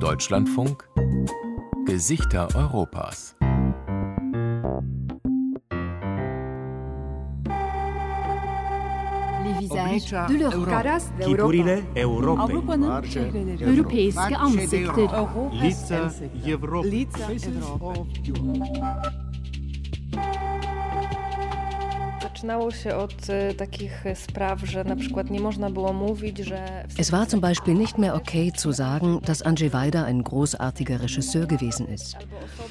Deutschlandfunk Gesichter Europas. Oblicze Chipurile Europei. Europejskie ansikter. Lice Europy. Es war zum Beispiel nicht mehr okay zu sagen, dass Andrzej Wajda ein großartiger Regisseur gewesen ist.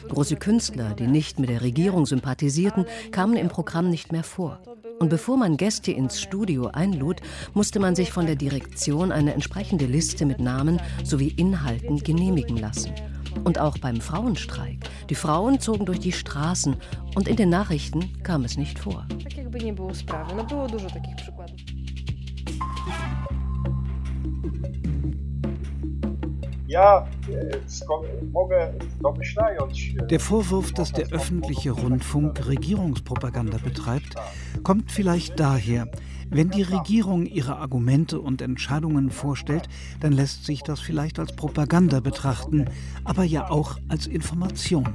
Große Künstler, die nicht mit der Regierung sympathisierten, kamen im Programm nicht mehr vor. Und bevor man Gäste ins Studio einlud, musste man sich von der Direktion eine entsprechende Liste mit Namen sowie Inhalten genehmigen lassen. Und auch beim Frauenstreik. Die Frauen zogen durch die Straßen und in den Nachrichten kam es nicht vor. E, Der Vorwurf, dass der öffentliche Rundfunk Regierungspropaganda betreibt, kommt vielleicht daher, wenn die Regierung ihre Argumente und Entscheidungen vorstellt, dann lässt sich das vielleicht als Propaganda betrachten, aber ja auch als Information.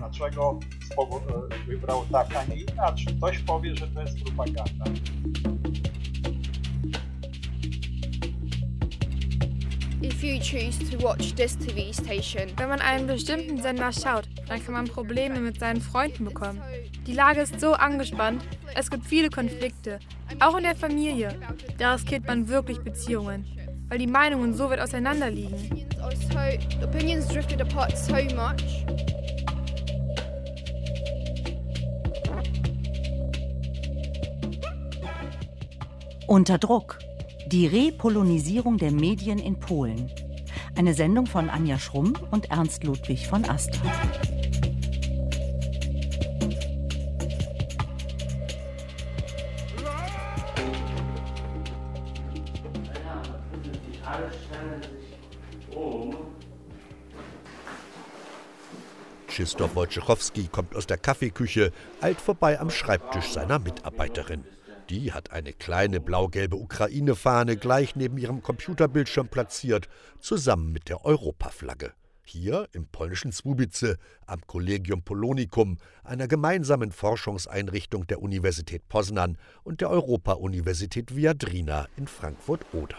Wenn man einen bestimmten Sender schaut, dann kann man Probleme mit seinen Freunden bekommen. Die Lage ist so angespannt, es gibt viele Konflikte, auch in der Familie. Da riskiert man wirklich Beziehungen, weil die Meinungen so weit auseinander liegen. opinions are so opinions drifted apart so much. Unter Druck. Die Repolonisierung der Medien in Polen. Eine Sendung von Anja Schrumm und Ernst Ludwig von Astra. Krzysztof Wojciechowski kommt aus der Kaffeeküche, eilt vorbei am Schreibtisch seiner Mitarbeiterin. Die hat eine kleine blau-gelbe Ukraine-Fahne gleich neben ihrem Computerbildschirm platziert, zusammen mit der Europaflagge. Hier im polnischen Słubice am Collegium Polonicum, einer gemeinsamen Forschungseinrichtung der Universität Poznan und der Europa-Universität Viadrina in Frankfurt-Oder.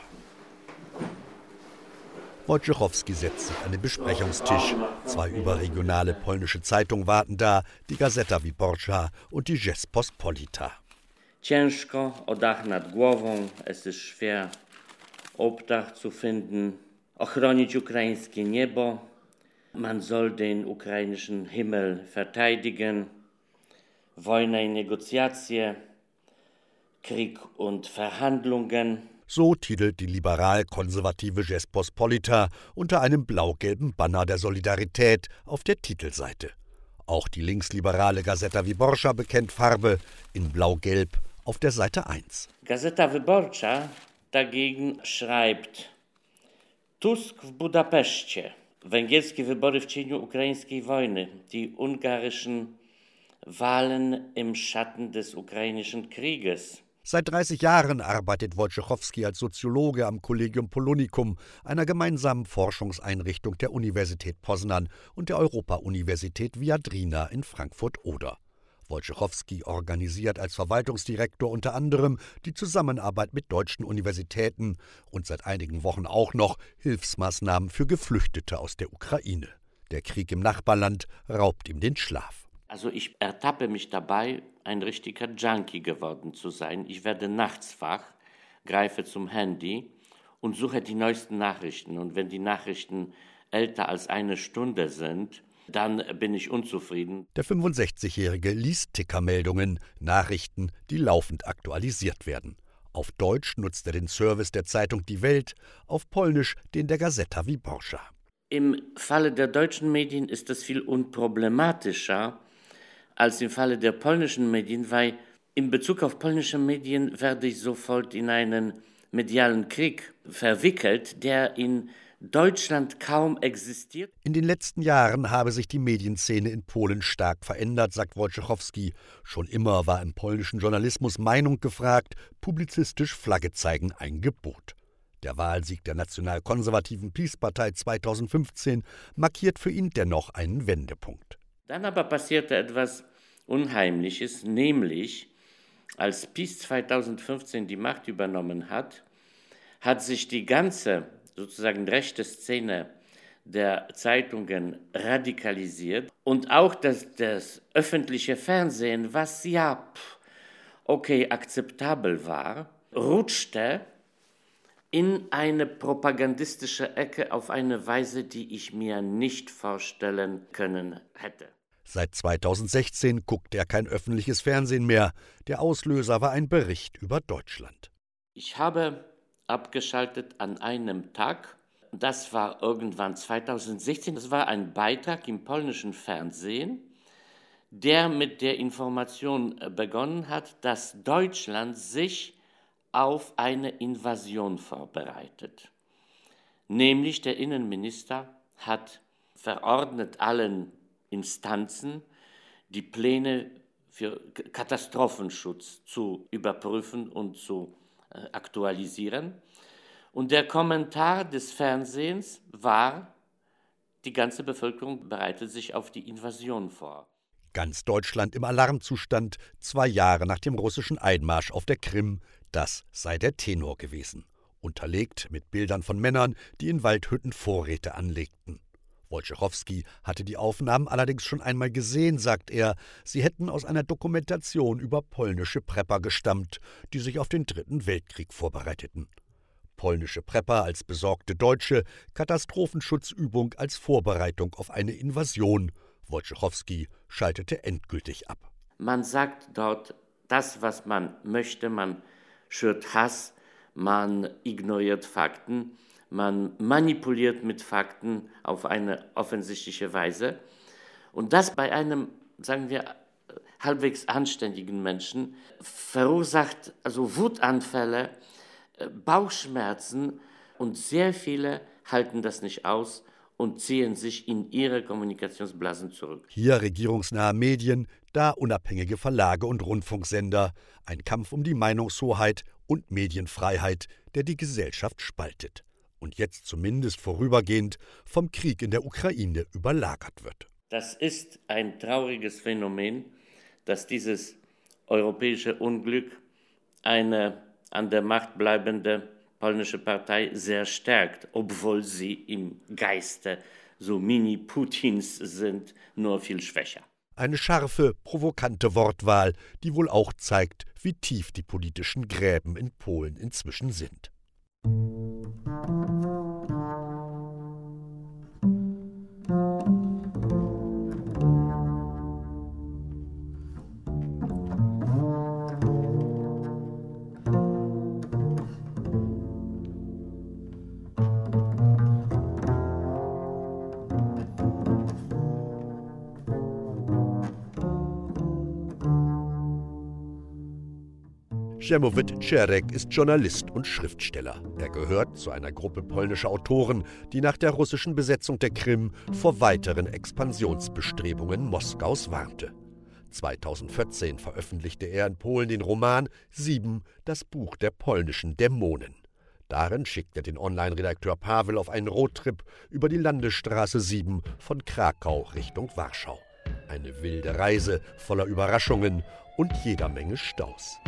Wojciechowski setzt sich an den Besprechungstisch. Zwei überregionale polnische Zeitungen warten da, die Gazeta Wyborcza und die Rzeczpospolita. Ciężko o Dach nad głową, es ist schwer, Obdach zu finden, ochronić ukraińskie niebo, man soll den ukrainischen Himmel verteidigen, Wojna i Negozjacje, Krieg und Verhandlungen. So titelt die liberal-konservative Rzeczpospolita unter einem blau-gelben Banner der Solidarität auf der Titelseite. Auch die linksliberale Gazeta Wyborcza bekennt Farbe in blau-gelb auf der Seite 1. Gazeta Wyborcza dagegen schreibt Tusk w Budapeszcie. Węgierskie wybory w cieniu ukraińskiej wojny. Die ungarischen Wahlen im Schatten des ukrainischen Krieges. Seit 30 Jahren arbeitet Wojciechowski als Soziologe am Collegium Polonicum, einer gemeinsamen Forschungseinrichtung der Universität Poznan und der Europa-Universität Viadrina in Frankfurt-Oder. Wojciechowski organisiert als Verwaltungsdirektor unter anderem die Zusammenarbeit mit deutschen Universitäten und seit einigen Wochen auch noch Hilfsmaßnahmen für Geflüchtete aus der Ukraine. Der Krieg im Nachbarland raubt ihm den Schlaf. Also ich ertappe mich dabei, ein richtiger Junkie geworden zu sein. Ich werde nachts wach, greife zum Handy und suche die neuesten Nachrichten. Und wenn die Nachrichten älter als eine Stunde sind, dann bin ich unzufrieden. Der 65-Jährige liest Tickermeldungen, Nachrichten, die laufend aktualisiert werden. Auf Deutsch nutzt er den Service der Zeitung Die Welt, auf Polnisch den der Gazeta Wyborcza. Im Falle der deutschen Medien ist es viel unproblematischer als im Falle der polnischen Medien, weil in Bezug auf polnische Medien werde ich sofort in einen medialen Krieg verwickelt, der in Deutschland kaum existiert. In den letzten Jahren habe sich die Medienszene in Polen stark verändert, sagt Wojciechowski. Schon immer war im polnischen Journalismus Meinung gefragt, publizistisch Flagge zeigen ein Gebot. Der Wahlsieg der nationalkonservativen Peace-Partei 2015 markiert für ihn dennoch einen Wendepunkt. Dann aber passierte etwas Unheimliches, nämlich als Peace 2015 die Macht übernommen hat, hat sich die ganze sozusagen rechte Szene der Zeitungen radikalisiert und auch das, das öffentliche Fernsehen, was ja okay akzeptabel war, rutschte in eine propagandistische Ecke auf eine Weise, die ich mir nicht vorstellen können hätte. Seit 2016 guckt er kein öffentliches Fernsehen mehr. Der Auslöser war ein Bericht über Deutschland. Ich habe abgeschaltet an einem Tag. Das war irgendwann 2016. Das war ein Beitrag im polnischen Fernsehen, der mit der Information äh, begonnen hat, dass Deutschland sich auf eine Invasion vorbereitet. Nämlich der Innenminister hat verordnet allen Instanzen, die Pläne für Katastrophenschutz zu überprüfen und zu äh, aktualisieren. Und der Kommentar des Fernsehens war, die ganze Bevölkerung bereitet sich auf die Invasion vor. Ganz Deutschland im Alarmzustand, zwei Jahre nach dem russischen Einmarsch auf der Krim, das sei der Tenor gewesen, unterlegt mit Bildern von Männern, die in Waldhütten Vorräte anlegten. Wojciechowski hatte die Aufnahmen allerdings schon einmal gesehen, sagt er. Sie hätten aus einer Dokumentation über polnische Prepper gestammt, die sich auf den Dritten Weltkrieg vorbereiteten. Polnische Prepper als besorgte Deutsche, Katastrophenschutzübung als Vorbereitung auf eine Invasion. Wojciechowski schaltete endgültig ab. Man sagt dort das, was man möchte, man schürt Hass, man ignoriert Fakten man manipuliert mit Fakten auf eine offensichtliche Weise. Und das bei einem, sagen wir, halbwegs anständigen Menschen verursacht also Wutanfälle, äh, Bauchschmerzen und sehr viele halten das nicht aus und ziehen sich in ihre Kommunikationsblasen zurück. Hier regierungsnahe Medien, da unabhängige Verlage und Rundfunksender. Ein Kampf um die Meinungshoheit und Medienfreiheit, der die Gesellschaft spaltet und jetzt zumindest vorübergehend vom Krieg in der Ukraine überlagert wird. Das ist ein trauriges Phänomen, dass dieses europäische Unglück eine an der Macht bleibende polnische Partei sehr stärkt, obwohl sie im Geiste so Mini-Putins sind, nur viel schwächer. Eine scharfe, provokante Wortwahl, die wohl auch zeigt, wie tief die politischen Gräben in Polen inzwischen sind. Przemowit Czerek ist Journalist und Schriftsteller. Er gehört zu einer Gruppe polnischer Autoren, die nach der russischen Besetzung der Krim vor weiteren Expansionsbestrebungen Moskaus warnte. 2014 veröffentlichte er in Polen den Roman Sieben, das Buch der polnischen Dämonen. Darin schickt er den Online-Redakteur Pavel auf einen Roadtrip über die Landesstraße 7 von Krakau Richtung Warschau. Eine wilde Reise voller Überraschungen und jeder Menge Staus.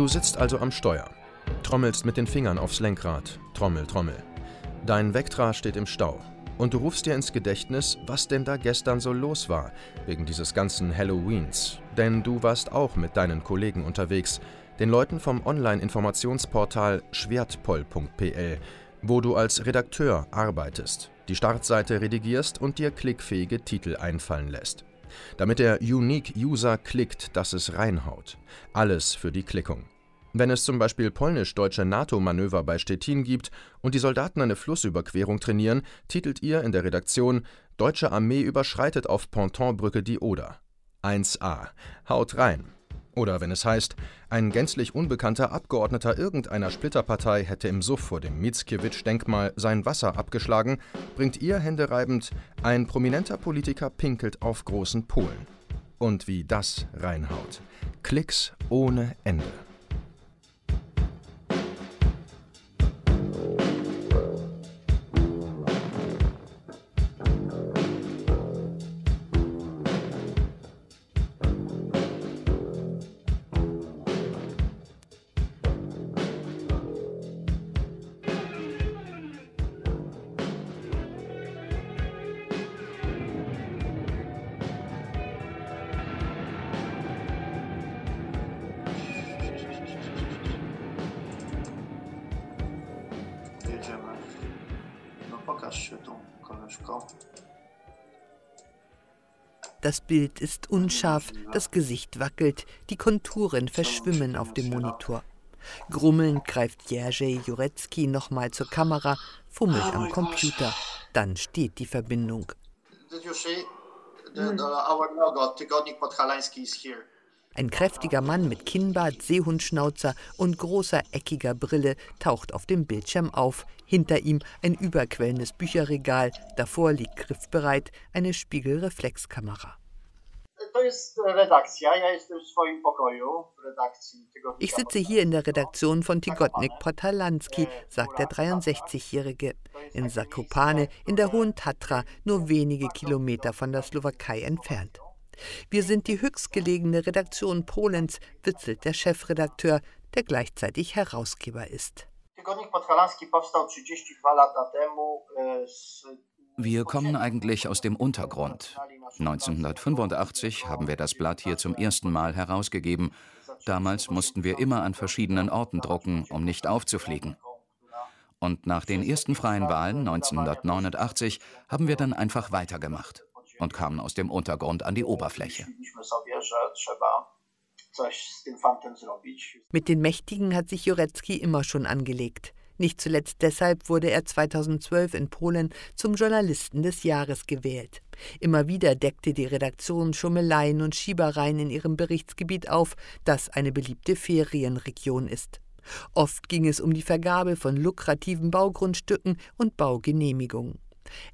Du sitzt also am Steuer, trommelst mit den Fingern aufs Lenkrad, Trommel, Trommel. Dein Vectra steht im Stau und du rufst dir ins Gedächtnis, was denn da gestern so los war, wegen dieses ganzen Halloweens. Denn du warst auch mit deinen Kollegen unterwegs, den Leuten vom Online-Informationsportal schwertpoll.pl, wo du als Redakteur arbeitest, die Startseite redigierst und dir klickfähige Titel einfallen lässt damit der Unique User klickt, dass es reinhaut. Alles für die Klickung. Wenn es zum Beispiel polnisch-deutsche NATO-Manöver bei Stettin gibt und die Soldaten eine Flussüberquerung trainieren, titelt ihr in der Redaktion Deutsche Armee überschreitet auf Pontonbrücke die Oder. 1a. Haut rein. Oder wenn es heißt, ein gänzlich unbekannter Abgeordneter irgendeiner Splitterpartei hätte im Suff vor dem Mickiewicz-Denkmal sein Wasser abgeschlagen, bringt ihr händereibend, ein prominenter Politiker pinkelt auf großen Polen. Und wie das reinhaut. Klicks ohne Ende. Bild ist unscharf, das Gesicht wackelt, die Konturen verschwimmen auf dem Monitor. Grummelnd greift Jerzy Jurecki nochmal zur Kamera, fummelt am Computer. Dann steht die Verbindung. Ein kräftiger Mann mit Kinnbart, Seehundschnauzer und großer eckiger Brille taucht auf dem Bildschirm auf. Hinter ihm ein überquellendes Bücherregal, davor liegt griffbereit eine Spiegelreflexkamera. Ich sitze hier in der Redaktion von Tigotnik Potalanski, sagt der 63-Jährige, in Zakopane in der Hohen Tatra, nur wenige Kilometer von der Slowakei entfernt. Wir sind die höchstgelegene Redaktion Polens, witzelt der Chefredakteur, der gleichzeitig Herausgeber ist. Wir kommen eigentlich aus dem Untergrund. 1985 haben wir das Blatt hier zum ersten Mal herausgegeben. Damals mussten wir immer an verschiedenen Orten drucken, um nicht aufzufliegen. Und nach den ersten freien Wahlen 1989 haben wir dann einfach weitergemacht und kamen aus dem Untergrund an die Oberfläche. Mit den Mächtigen hat sich Jurecki immer schon angelegt. Nicht zuletzt deshalb wurde er 2012 in Polen zum Journalisten des Jahres gewählt. Immer wieder deckte die Redaktion Schummeleien und Schiebereien in ihrem Berichtsgebiet auf, das eine beliebte Ferienregion ist. Oft ging es um die Vergabe von lukrativen Baugrundstücken und Baugenehmigungen.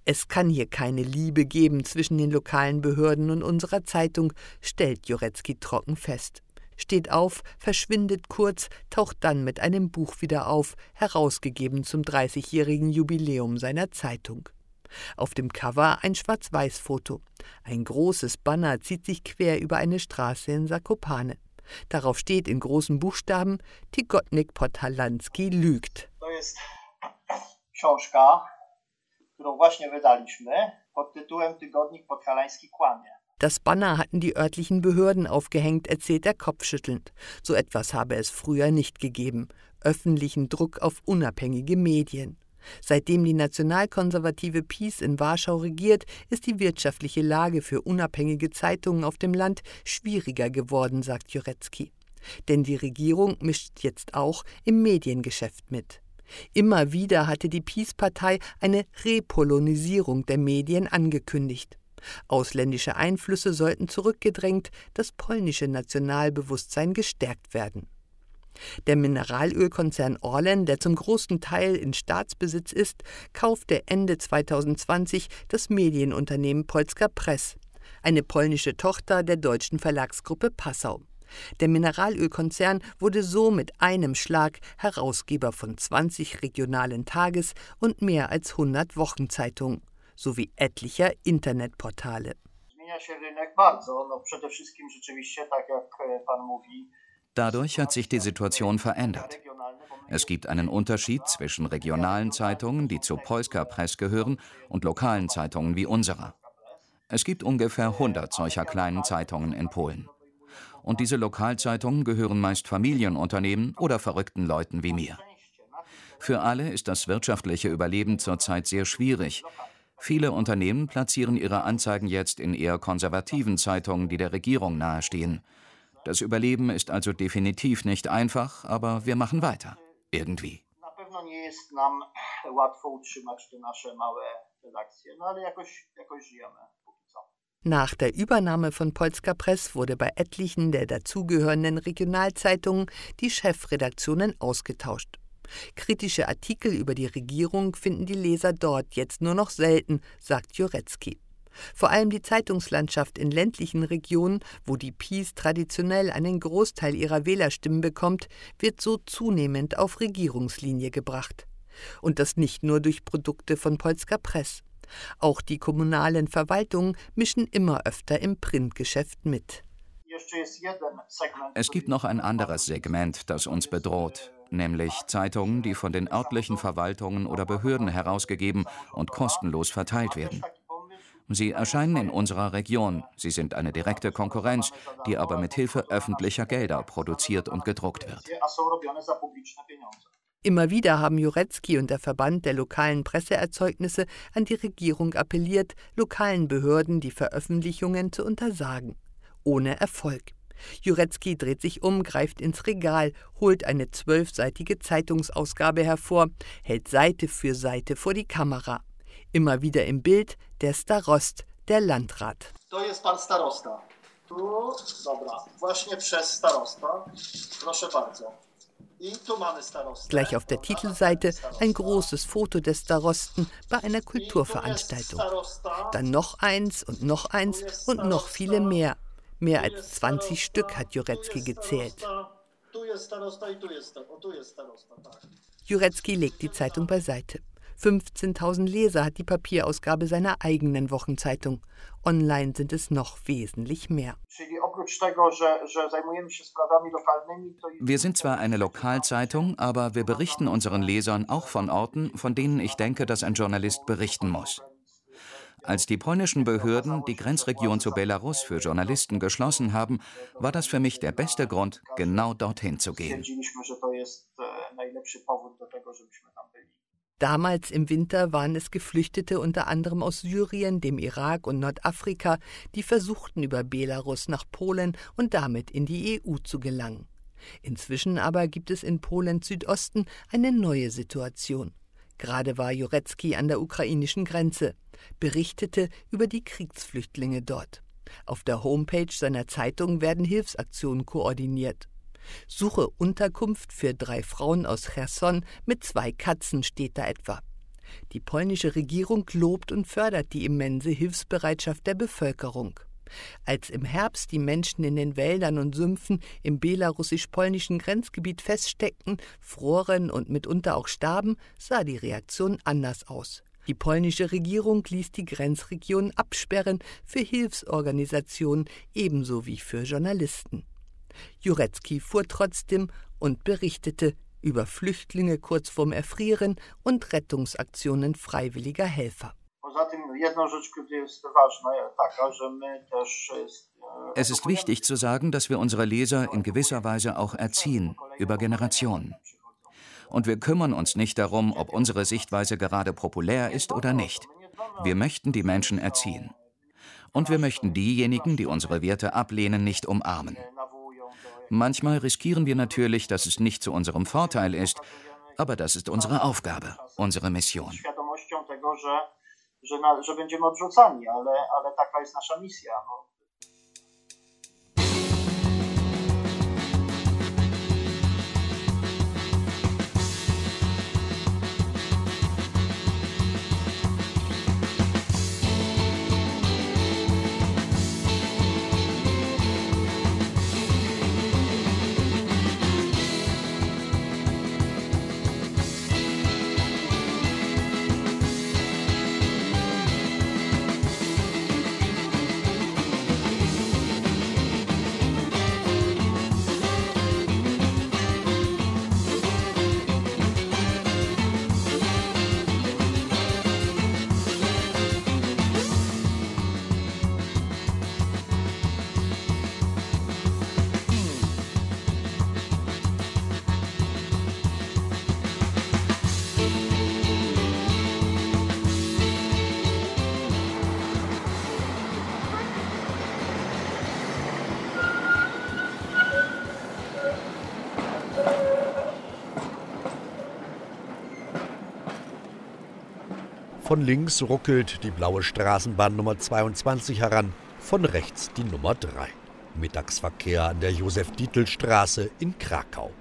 Es kann hier keine Liebe geben zwischen den lokalen Behörden und unserer Zeitung, stellt Jurecki trocken fest. Steht auf, verschwindet kurz, taucht dann mit einem Buch wieder auf, herausgegeben zum 30-jährigen Jubiläum seiner Zeitung. Auf dem Cover ein Schwarz-Weiß-Foto. Ein großes Banner zieht sich quer über eine Straße in Sakopane. Darauf steht in großen Buchstaben: Tigotnik Podhalanski lügt. To jest książka, którą właśnie wydaliśmy pod tytułem Tygodnik Podhalański kłamie. Das Banner hatten die örtlichen Behörden aufgehängt, erzählt er kopfschüttelnd. So etwas habe es früher nicht gegeben. Öffentlichen Druck auf unabhängige Medien. Seitdem die nationalkonservative PiS in Warschau regiert, ist die wirtschaftliche Lage für unabhängige Zeitungen auf dem Land schwieriger geworden, sagt Jurecki. Denn die Regierung mischt jetzt auch im Mediengeschäft mit. Immer wieder hatte die PiS-Partei eine Repolonisierung der Medien angekündigt. Ausländische Einflüsse sollten zurückgedrängt, das polnische Nationalbewusstsein gestärkt werden. Der Mineralölkonzern Orlen, der zum großen Teil in Staatsbesitz ist, kaufte Ende 2020 das Medienunternehmen Polska Press, eine polnische Tochter der deutschen Verlagsgruppe Passau. Der Mineralölkonzern wurde so mit einem Schlag Herausgeber von 20 regionalen Tages- und mehr als 100 Wochenzeitungen sowie etlicher Internetportale. Dadurch hat sich die Situation verändert. Es gibt einen Unterschied zwischen regionalen Zeitungen, die zu Polska Press gehören, und lokalen Zeitungen wie unserer. Es gibt ungefähr 100 solcher kleinen Zeitungen in Polen. Und diese Lokalzeitungen gehören meist Familienunternehmen oder verrückten Leuten wie mir. Für alle ist das wirtschaftliche Überleben zurzeit sehr schwierig, Viele Unternehmen platzieren ihre Anzeigen jetzt in eher konservativen Zeitungen, die der Regierung nahestehen. Das Überleben ist also definitiv nicht einfach, aber wir machen weiter. Irgendwie. Nach der Übernahme von Polska Press wurde bei etlichen der dazugehörenden Regionalzeitungen die Chefredaktionen ausgetauscht. Kritische Artikel über die Regierung finden die Leser dort jetzt nur noch selten, sagt Jurecki. Vor allem die Zeitungslandschaft in ländlichen Regionen, wo die PiS traditionell einen Großteil ihrer Wählerstimmen bekommt, wird so zunehmend auf Regierungslinie gebracht. Und das nicht nur durch Produkte von Polska Press. Auch die kommunalen Verwaltungen mischen immer öfter im Printgeschäft mit. Es gibt noch ein anderes Segment, das uns bedroht, nämlich Zeitungen, die von den örtlichen Verwaltungen oder Behörden herausgegeben und kostenlos verteilt werden. Sie erscheinen in unserer Region. Sie sind eine direkte Konkurrenz, die aber mit Hilfe öffentlicher Gelder produziert und gedruckt wird. Immer wieder haben Jurecki und der Verband der lokalen Presseerzeugnisse an die Regierung appelliert, lokalen Behörden die Veröffentlichungen zu untersagen. Ohne Erfolg. Jurecki dreht sich um, greift ins Regal, holt eine zwölfseitige Zeitungsausgabe hervor, hält Seite für Seite vor die Kamera. Immer wieder im Bild der Starost, der Landrat. To jest pan starosta. Tu, dobra, właśnie przez starosta. Proszę bardzo. Gleich auf der Titelseite ein großes Foto des Starosten bei einer Kulturveranstaltung. Dann noch eins und noch eins und noch viele mehr. Mehr als 20 Stück hat Jurecki gezählt. Jurecki legt die Zeitung beiseite. 15.000 Leser hat die Papierausgabe seiner eigenen Wochenzeitung. Online sind es noch wesentlich mehr. Wir sind zwar eine Lokalzeitung, aber wir berichten unseren Lesern auch von Orten, von denen ich denke, dass ein Journalist berichten muss. Als die polnischen Behörden die Grenzregion zu Belarus für Journalisten geschlossen haben, war das für mich der beste Grund, genau dorthin zu gehen. Damals im Winter waren es Geflüchtete unter anderem aus Syrien, dem Irak und Nordafrika, die versuchten über Belarus nach Polen und damit in die EU zu gelangen. Inzwischen aber gibt es in Polen Südosten eine neue Situation. Gerade war Jurecki an der ukrainischen Grenze, berichtete über die Kriegsflüchtlinge dort. Auf der Homepage seiner Zeitung werden Hilfsaktionen koordiniert. Suche Unterkunft für drei Frauen aus Cherson mit zwei Katzen steht da etwa. Die polnische Regierung lobt und fördert die immense Hilfsbereitschaft der Bevölkerung. Als im Herbst die Menschen in den Wäldern und Sümpfen im belarussisch-polnischen Grenzgebiet feststeckten, froren und mitunter auch starben, sah die Reaktion anders aus. Die polnische Regierung ließ die Grenzregion absperren für Hilfsorganisationen ebenso wie für Journalisten. Jurecki fuhr trotzdem und berichtete über Flüchtlinge kurz vorm Erfrieren und Rettungsaktionen freiwilliger Helfer. Es ist wichtig zu sagen, dass wir unsere Leser in gewisser Weise auch erziehen, über Generationen. Und wir kümmern uns nicht darum, ob unsere Sichtweise gerade populär ist oder nicht. Wir möchten die Menschen erziehen. Und wir möchten diejenigen, die unsere Werte ablehnen, nicht umarmen. Manchmal riskieren wir natürlich, dass es nicht zu unserem Vorteil ist, aber das ist unsere Aufgabe, unsere Mission. że, będziemy odrzucani, ale, ale taka jest nasza misja. No. Von links ruckelt die blaue Straßenbahn Nummer 22 heran. von rechts die Nummer 3. Mittagsverkehr an der Josef-Dietl-Straße in Krakau.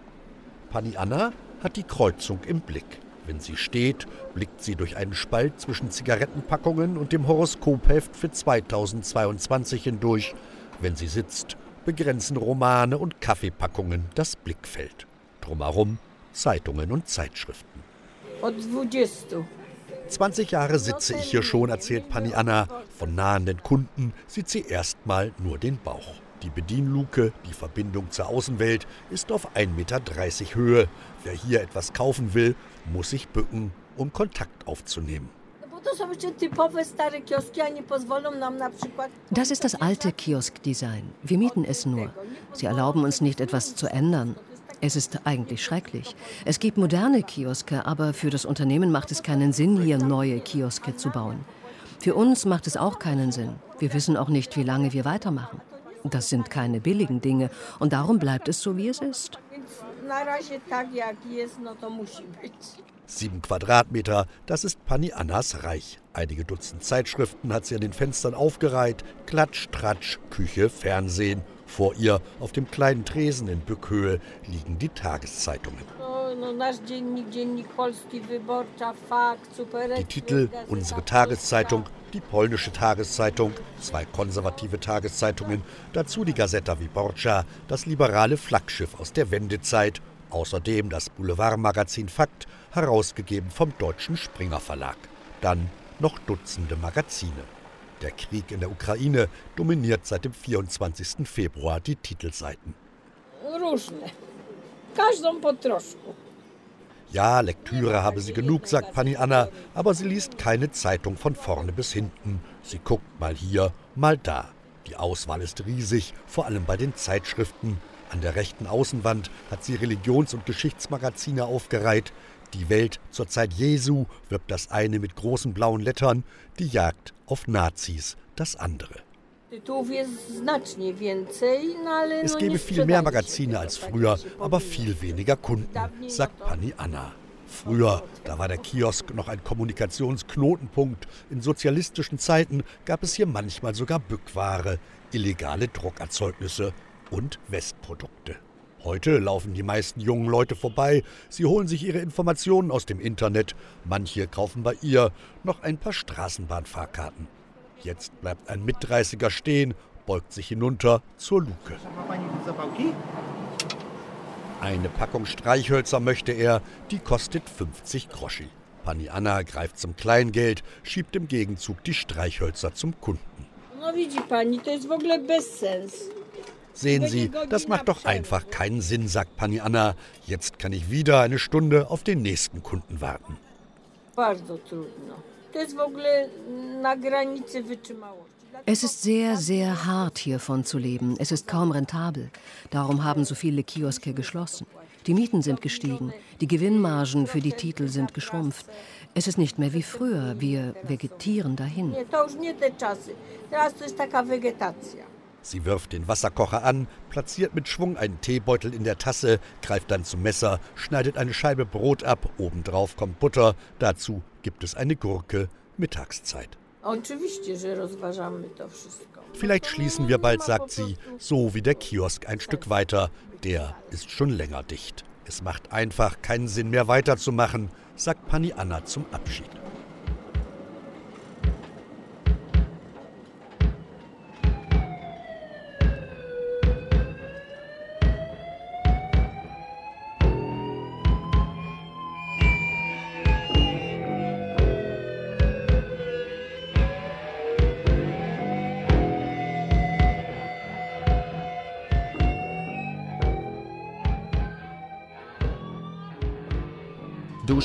Pani Anna hat die Kreuzung im Blick. Wenn sie steht, blickt sie durch einen Spalt zwischen Zigarettenpackungen und dem Horoskopheft für 2022 hindurch. Wenn sie sitzt, begrenzen Romane und Kaffeepackungen das Blickfeld. Drumherum Zeitungen und Zeitschriften. 20 Jahre sitze ich hier schon, erzählt Pani Anna. Von nahenden Kunden sieht sie erstmal nur den Bauch. Die Bedienluke, die Verbindung zur Außenwelt, ist auf 1,30 Meter Höhe. Wer hier etwas kaufen will, muss sich bücken, um Kontakt aufzunehmen. Das ist das alte Kioskdesign. Wir mieten es nur. Sie erlauben uns nicht, etwas zu ändern. Es ist eigentlich schrecklich. Es gibt moderne Kioske, aber für das Unternehmen macht es keinen Sinn, hier neue Kioske zu bauen. Für uns macht es auch keinen Sinn. Wir wissen auch nicht, wie lange wir weitermachen. Das sind keine billigen Dinge und darum bleibt es so, wie es ist. Sieben Quadratmeter, das ist Pani Annas Reich. Einige Dutzend Zeitschriften hat sie an den Fenstern aufgereiht. Klatsch, Tratsch, Küche, Fernsehen. Vor ihr, auf dem kleinen Tresen in Bückhöhe, liegen die Tageszeitungen. Die Titel Unsere Tageszeitung, die polnische Tageszeitung, zwei konservative Tageszeitungen, dazu die Gazeta Wyborcza, das liberale Flaggschiff aus der Wendezeit, außerdem das Boulevardmagazin Fakt, herausgegeben vom deutschen Springer Verlag. Dann noch Dutzende Magazine. Der Krieg in der Ukraine dominiert seit dem 24. Februar die Titelseiten. Ja, Lektüre habe sie genug, sagt Pani Anna, aber sie liest keine Zeitung von vorne bis hinten. Sie guckt mal hier, mal da. Die Auswahl ist riesig, vor allem bei den Zeitschriften. An der rechten Außenwand hat sie Religions- und Geschichtsmagazine aufgereiht. Die Welt zur Zeit Jesu wirbt das eine mit großen blauen Lettern, die Jagd auf Nazis das andere. Es gäbe viel mehr Magazine als früher, aber viel weniger Kunden, sagt Pani Anna. Früher, da war der Kiosk noch ein Kommunikationsknotenpunkt. In sozialistischen Zeiten gab es hier manchmal sogar Bückware, illegale Druckerzeugnisse und Westprodukte. Heute laufen die meisten jungen Leute vorbei. Sie holen sich ihre Informationen aus dem Internet. Manche kaufen bei ihr noch ein paar Straßenbahnfahrkarten. Jetzt bleibt ein Mitdreißiger stehen, beugt sich hinunter zur Luke. Eine Packung Streichhölzer möchte er, die kostet 50 Groschi. Pani Anna greift zum Kleingeld, schiebt im Gegenzug die Streichhölzer zum Kunden. No widzi pani, to jest w ogóle bez sens. Sehen Sie, das macht doch einfach keinen Sinn, sagt Pani Anna. Jetzt kann ich wieder eine Stunde auf den nächsten Kunden warten. Es ist sehr, sehr hart, hiervon zu leben. Es ist kaum rentabel. Darum haben so viele Kioske geschlossen. Die Mieten sind gestiegen. Die Gewinnmargen für die Titel sind geschrumpft. Es ist nicht mehr wie früher. Wir vegetieren dahin. Sie wirft den Wasserkocher an, platziert mit Schwung einen Teebeutel in der Tasse, greift dann zum Messer, schneidet eine Scheibe Brot ab, obendrauf kommt Butter, dazu gibt es eine Gurke, Mittagszeit. Vielleicht schließen wir bald, sagt sie, so wie der Kiosk ein Stück weiter. Der ist schon länger dicht. Es macht einfach keinen Sinn mehr weiterzumachen, sagt Pani Anna zum Abschied.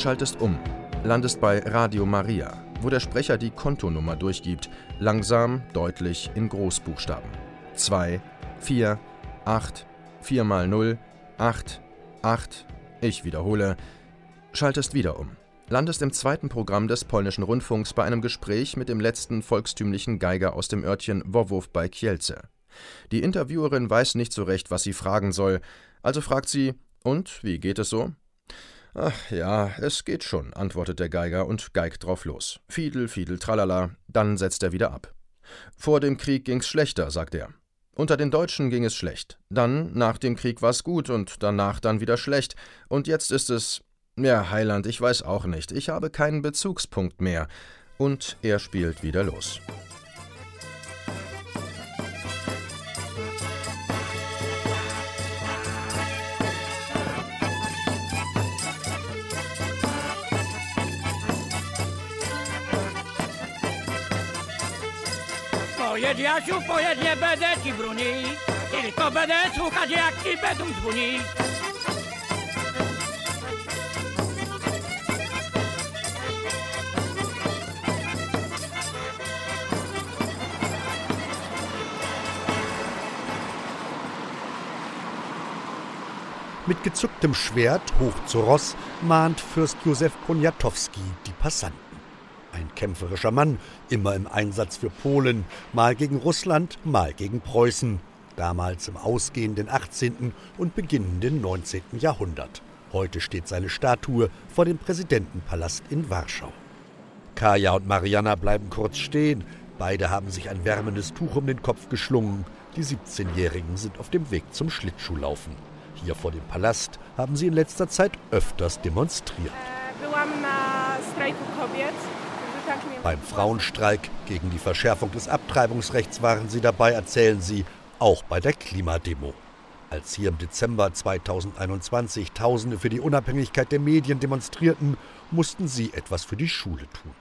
Schaltest um, landest bei Radio Maria, wo der Sprecher die Kontonummer durchgibt, langsam, deutlich in Großbuchstaben. 2, 4, 8, 4 mal 0, 8, 8, ich wiederhole, schaltest wieder um. Landest im zweiten Programm des polnischen Rundfunks bei einem Gespräch mit dem letzten volkstümlichen Geiger aus dem Örtchen Wowów bei Kielce. Die Interviewerin weiß nicht so recht, was sie fragen soll, also fragt sie: Und, wie geht es so? Ach ja, es geht schon, antwortet der Geiger und geigt drauf los. Fiedel, Fiedel, tralala, dann setzt er wieder ab. Vor dem Krieg ging's schlechter, sagt er. Unter den Deutschen ging es schlecht. Dann, nach dem Krieg war's gut und danach dann wieder schlecht. Und jetzt ist es. Ja, Heiland, ich weiß auch nicht. Ich habe keinen Bezugspunkt mehr. Und er spielt wieder los. Pojedź Jasiu, pojedź, nie będę ci bronić Tylko będę słuchać jak ci będą dzwonić Mit gezücktem Schwert hoch zu Ross mahnt Fürst Josef Poniatowski die Passanten. Ein kämpferischer Mann, immer im Einsatz für Polen, mal gegen Russland, mal gegen Preußen, damals im ausgehenden 18. und beginnenden 19. Jahrhundert. Heute steht seine Statue vor dem Präsidentenpalast in Warschau. Kaja und Mariana bleiben kurz stehen. Beide haben sich ein wärmendes Tuch um den Kopf geschlungen. Die 17-Jährigen sind auf dem Weg zum Schlittschuhlaufen. Hier vor dem Palast haben sie in letzter Zeit öfters demonstriert. Beim Frauenstreik gegen die Verschärfung des Abtreibungsrechts waren sie dabei, erzählen sie, auch bei der Klimademo. Als hier im Dezember 2021 Tausende für die Unabhängigkeit der Medien demonstrierten, mussten sie etwas für die Schule tun.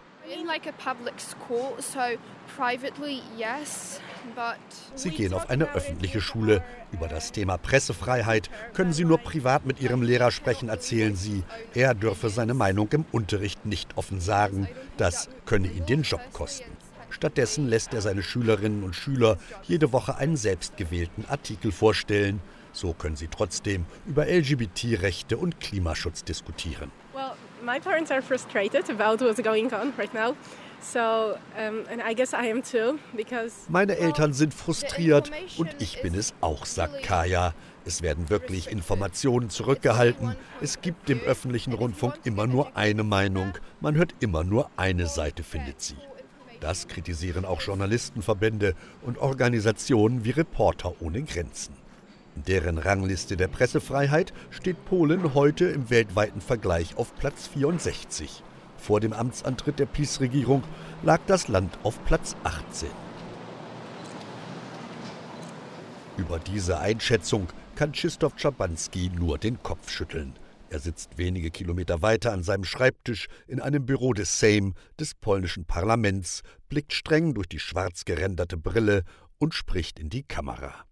Sie gehen auf eine öffentliche Schule. Über das Thema Pressefreiheit können Sie nur privat mit Ihrem Lehrer sprechen, erzählen Sie. Er dürfe seine Meinung im Unterricht nicht offen sagen. Das könne ihn den Job kosten. Stattdessen lässt er seine Schülerinnen und Schüler jede Woche einen selbstgewählten Artikel vorstellen. So können sie trotzdem über LGBT-Rechte und Klimaschutz diskutieren. My parents are frustrated about what's going on right now. So, um, and I guess I am too, because Meine Eltern sind frustriert und ich bin es auch, sagt Kaya. Es werden wirklich Informationen zurückgehalten. Es gibt im öffentlichen Rundfunk immer nur eine Meinung. Man hört immer nur eine Seite, findet sie. Das kritisieren auch Journalistenverbände und Organisationen wie Reporter ohne Grenzen. In deren Rangliste der Pressefreiheit steht Polen heute im weltweiten Vergleich auf Platz 64. Vor dem Amtsantritt der PiS-Regierung lag das Land auf Platz 18. Über diese Einschätzung kann Krzysztof Czabanski nur den Kopf schütteln. Er sitzt wenige Kilometer weiter an seinem Schreibtisch in einem Büro des Sejm, des polnischen Parlaments, blickt streng durch die schwarz gerenderte Brille und spricht in die Kamera.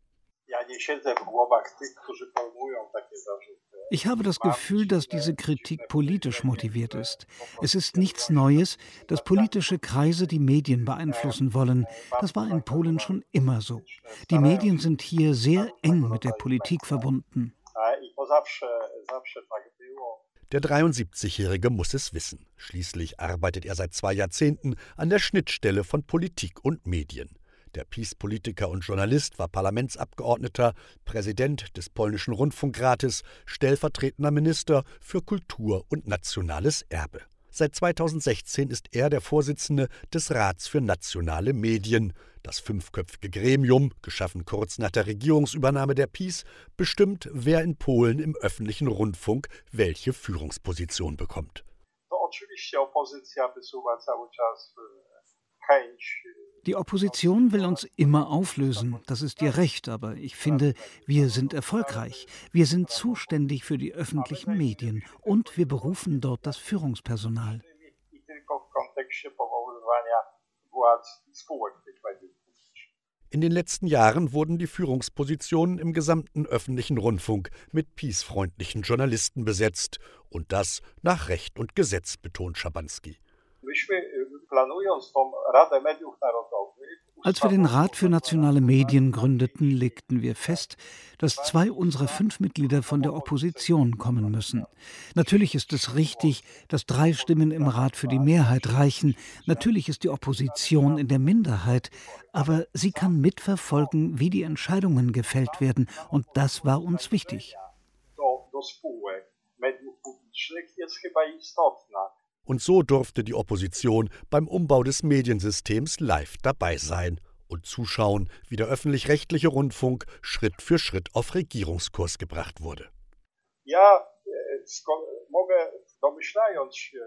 Ich habe das Gefühl, dass diese Kritik politisch motiviert ist. Es ist nichts Neues, dass politische Kreise die Medien beeinflussen wollen. Das war in Polen schon immer so. Die Medien sind hier sehr eng mit der Politik verbunden. Der 73-Jährige muss es wissen. Schließlich arbeitet er seit zwei Jahrzehnten an der Schnittstelle von Politik und Medien. Der PiS-Politiker und Journalist war Parlamentsabgeordneter, Präsident des polnischen Rundfunkrates, stellvertretender Minister für Kultur und nationales Erbe. Seit 2016 ist er der Vorsitzende des Rats für nationale Medien. Das fünfköpfige Gremium, geschaffen kurz nach der Regierungsübernahme der PiS, bestimmt, wer in Polen im öffentlichen Rundfunk welche Führungsposition bekommt. Oczywiście opozycja die Opposition will uns immer auflösen, das ist ihr Recht, aber ich finde, wir sind erfolgreich. Wir sind zuständig für die öffentlichen Medien und wir berufen dort das Führungspersonal. In den letzten Jahren wurden die Führungspositionen im gesamten öffentlichen Rundfunk mit peace-freundlichen Journalisten besetzt. Und das nach Recht und Gesetz, betont Schabanski. Als wir den Rat für nationale Medien gründeten, legten wir fest, dass zwei unserer fünf Mitglieder von der Opposition kommen müssen. Natürlich ist es richtig, dass drei Stimmen im Rat für die Mehrheit reichen. Natürlich ist die Opposition in der Minderheit, aber sie kann mitverfolgen, wie die Entscheidungen gefällt werden, und das war uns wichtig. Und so durfte die Opposition beim Umbau des Mediensystems live dabei sein. und zuschauen, wie der öffentlich-rechtliche Rundfunk Schritt für Schritt auf Regierungskurs gebracht wurde. Ja, mogę domyślając się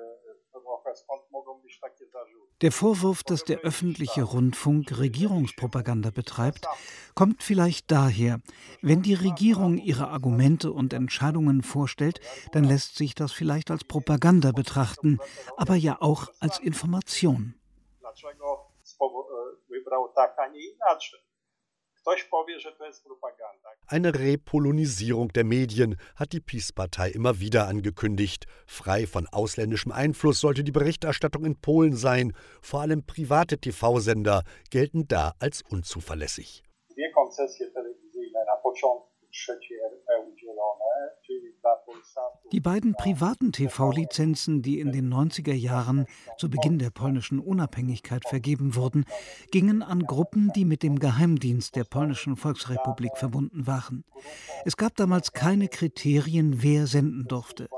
trochę, skąd mogą być takie zarzuty. Der Vorwurf, dass der öffentliche Rundfunk Regierungspropaganda betreibt, kommt vielleicht daher, wenn die Regierung ihre Argumente und Entscheidungen vorstellt, dann lässt sich das vielleicht als Propaganda betrachten, aber ja auch als Information. Dlaczego wybrał tak, a nie inaczej? Eine Repolonisierung der Medien hat die Peace-Partei immer wieder angekündigt. Frei von ausländischem Einfluss sollte die Berichterstattung in Polen sein. Vor allem private TV-Sender gelten da als unzuverlässig. Dwie koncesje telewizyjne na początku die beiden privaten TV-Lizenzen, die in den 90er Jahren zu Beginn der polnischen Unabhängigkeit vergeben wurden, gingen an Gruppen, die mit dem Geheimdienst der polnischen Volksrepublik verbunden waren. Es gab damals keine Kriterien, wer senden durfte.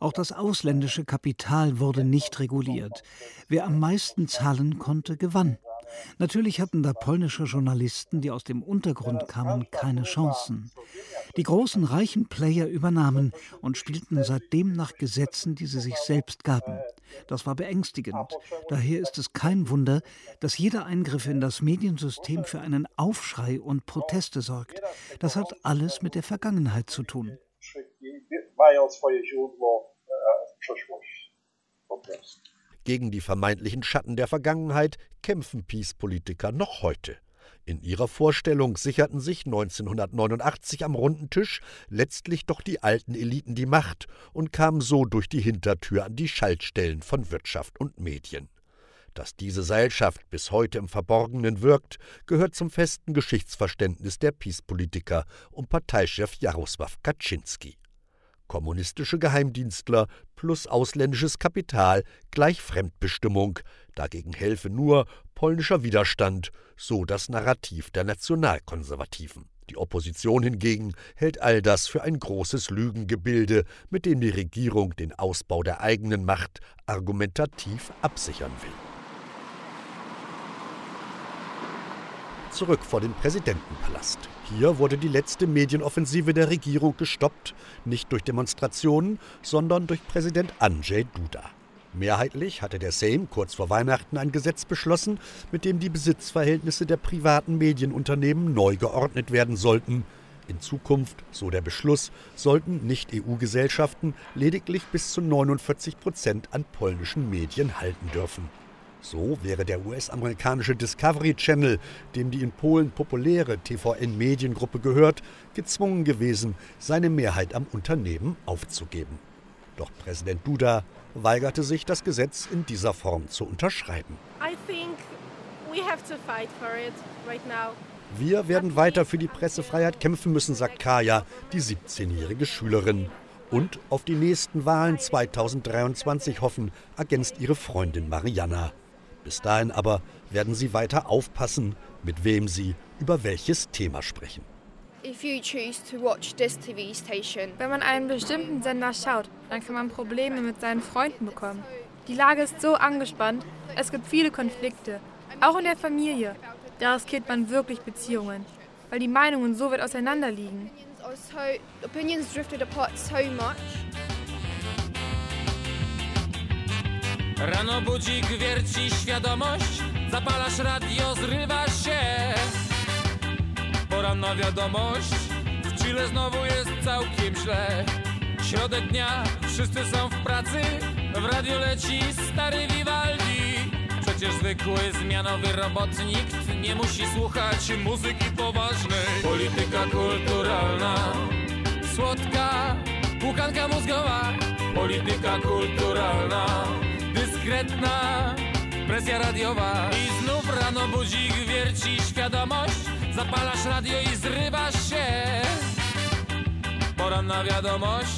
Auch das ausländische Kapital wurde nicht reguliert. Wer am meisten zahlen konnte, gewann. Natürlich hatten da polnische Journalisten, die aus dem Untergrund kamen, keine Chancen. Die großen reichen Player übernahmen und spielten seitdem nach Gesetzen, die sie sich selbst gaben. Das war beängstigend. Daher ist es kein Wunder, dass jeder Eingriff in das Mediensystem für einen Aufschrei und Proteste sorgt. Das hat alles mit der Vergangenheit zu tun. Mają swoje źródło w przeszłości. Po prostu. Gegen die vermeintlichen Schatten der Vergangenheit kämpfen Peace-Politiker noch heute. In ihrer Vorstellung sicherten sich 1989 am runden Tisch letztlich doch die alten Eliten die Macht und kamen so durch die Hintertür an die Schaltstellen von Wirtschaft und Medien. Dass diese Seilschaft bis heute im Verborgenen wirkt, gehört zum festen Geschichtsverständnis der Peace-Politiker um Parteichef Jarosław Kaczynski. Kommunistische Geheimdienstler plus ausländisches Kapital gleich Fremdbestimmung, dagegen helfe nur polnischer Widerstand, so das Narrativ der Nationalkonservativen. Die Opposition hingegen hält all das für ein großes Lügengebilde, mit dem die Regierung den Ausbau der eigenen Macht argumentativ absichern will. Zurück vor den Präsidentenpalast. Hier wurde die letzte Medienoffensive der Regierung gestoppt, nicht durch Demonstrationen, sondern durch Präsident Andrzej Duda. Mehrheitlich hatte der Sejm kurz vor Weihnachten ein Gesetz beschlossen, mit dem die Besitzverhältnisse der privaten Medienunternehmen neu geordnet werden sollten. In Zukunft, so der Beschluss, sollten Nicht-EU-Gesellschaften lediglich bis zu 49 Prozent an polnischen Medien halten dürfen. So wäre der US-amerikanische Discovery Channel, dem die in Polen populäre TVN-Mediengruppe gehört, gezwungen gewesen, seine Mehrheit am Unternehmen aufzugeben. Doch Präsident Duda weigerte sich, das Gesetz in dieser Form zu unterschreiben. Wir werden weiter für die Pressefreiheit kämpfen müssen, sagt Kaya, die 17-jährige Schülerin. Und auf die nächsten Wahlen 2023 hoffen, ergänzt ihre Freundin Mariana. Bis dahin aber werden Sie weiter aufpassen, mit wem Sie über welches Thema sprechen. Wenn man einen bestimmten Sender schaut, dann kann man Probleme mit seinen Freunden bekommen. Die Lage ist so angespannt, es gibt viele Konflikte, auch in der Familie. Da riskiert man wirklich Beziehungen, weil die Meinungen so weit auseinander liegen. Rano budzik wierci świadomość Zapalasz radio, zrywasz się. Poranna wiadomość W Chile znowu jest całkiem źle. Środek dnia, wszyscy są w pracy W radio leci stary Vivaldi. Przecież zwykły zmianowy robotnik Nie musi słuchać muzyki poważnej. Polityka kulturalna Słodka, pukanka mózgowa. Polityka kulturalna dyskretna presja radiowa. I znów rano budzik wierci świadomość Zapalasz radio i zrywasz się. Poranna wiadomość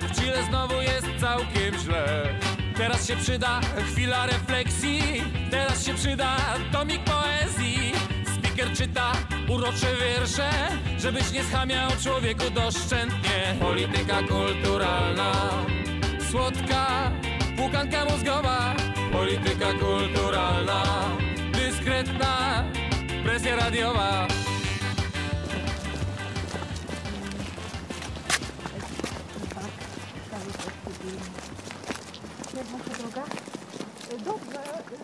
W Chile znowu jest całkiem źle. Teraz się przyda chwila refleksji Teraz się przyda tomik poezji. Speaker czyta urocze wiersze Żebyś nie schamiał człowieku doszczętnie. Polityka kulturalna Słodka Pukanka mózgowa, polityka kulturalna Dyskretna presja radiowa.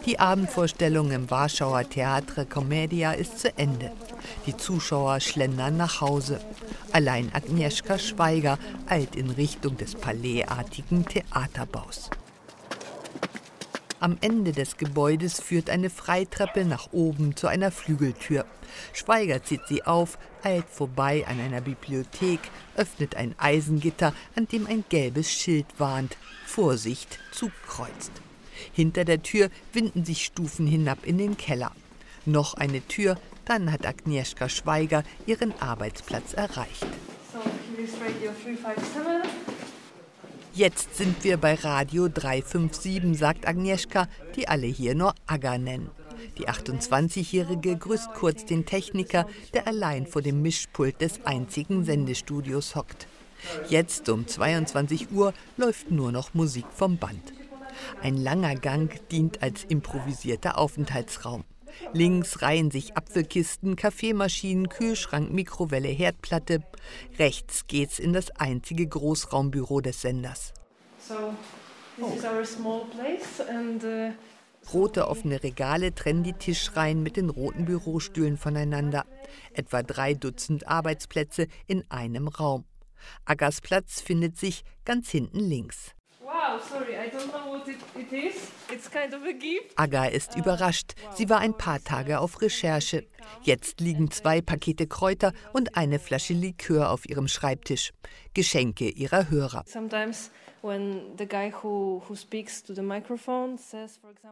Die Abendvorstellung im Warschauer Theatre Commedia ist zu Ende. Die Zuschauer schlendern nach Hause. Allein Agnieszka Schweiger eilt in Richtung des palaisartigen Theaterbaus. Am Ende des Gebäudes führt eine Freitreppe nach oben zu einer Flügeltür. Schweiger zieht sie auf, eilt vorbei an einer Bibliothek, öffnet ein Eisengitter, an dem ein gelbes Schild warnt. Vorsicht, Zug kreuzt. Hinter der Tür winden sich Stufen hinab in den Keller. Noch eine Tür, dann hat Agnieszka Schweiger ihren Arbeitsplatz erreicht. Jetzt sind wir bei Radio 357, sagt Agnieszka, die alle hier nur Aga nennen. Die 28-Jährige grüßt kurz den Techniker, der allein vor dem Mischpult des einzigen Sendestudios hockt. Jetzt um 22 Uhr läuft nur noch Musik vom Band. Ein langer Gang dient als improvisierter Aufenthaltsraum. Links reihen sich Apfelkisten, Kaffeemaschinen, Kühlschrank, Mikrowelle, Herdplatte. Rechts geht's in das einzige Großraumbüro des Senders. So, and, uh, Rote offene Regale trennen die Tischreihen mit den roten Bürostühlen voneinander. Etwa drei Dutzend Arbeitsplätze in einem Raum. Aggers Platz findet sich ganz hinten links. Wow, sorry, I don't know what it, it is. It's kind of a gift. Aga ist überrascht. Sie war ein paar Tage auf Recherche. Jetzt liegen zwei Pakete Kräuter und eine Flasche Likör auf ihrem Schreibtisch. Geschenke ihrer Hörer.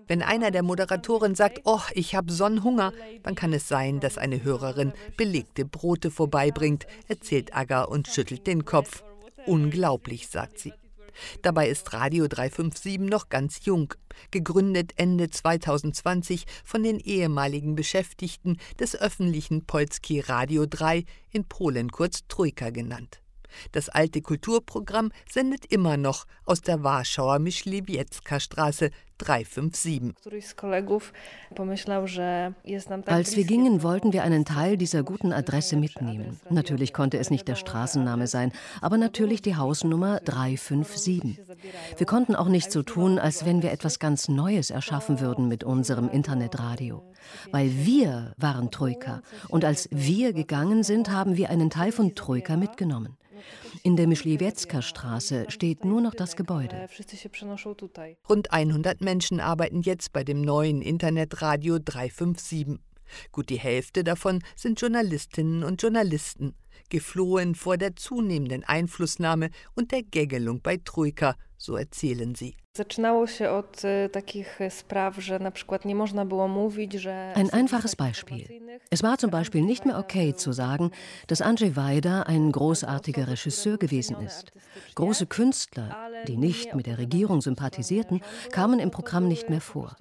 Wenn einer der Moderatoren sagt, oh, ich habe Sonnenhunger, dann kann es sein, dass eine Hörerin belegte Brote vorbeibringt, erzählt Aga und schüttelt den Kopf. Unglaublich, sagt sie. Dabei ist Radio 357 noch ganz jung, gegründet Ende 2020 von den ehemaligen Beschäftigten des öffentlichen Polski Radio 3 in Polen kurz Trojka genannt. Das alte Kulturprogramm sendet immer noch aus der Warschauer Mischliwiecka Straße 357. Als wir gingen, wollten wir einen Teil dieser guten Adresse mitnehmen. Natürlich konnte es nicht der Straßenname sein, aber natürlich die Hausnummer 357. Wir konnten auch nicht so tun, als wenn wir etwas ganz Neues erschaffen würden mit unserem Internetradio. Weil wir waren Troika und als wir gegangen sind, haben wir einen Teil von Troika mitgenommen. In der Mischliwiecka-Straße steht nur noch das Gebäude. Rund 100 Menschen arbeiten jetzt bei dem neuen Internetradio 357. Gut die Hälfte davon sind Journalistinnen und Journalisten, geflohen vor der zunehmenden Einflussnahme und der Gägelung bei Trojka, so erzählen sie. Ein einfaches Beispiel. Es war zum Beispiel nicht mehr okay zu sagen, dass Andrzej Wajda ein großartiger Regisseur gewesen ist. Große Künstler, die nicht mit der Regierung sympathisierten, kamen im Programm nicht mehr vor.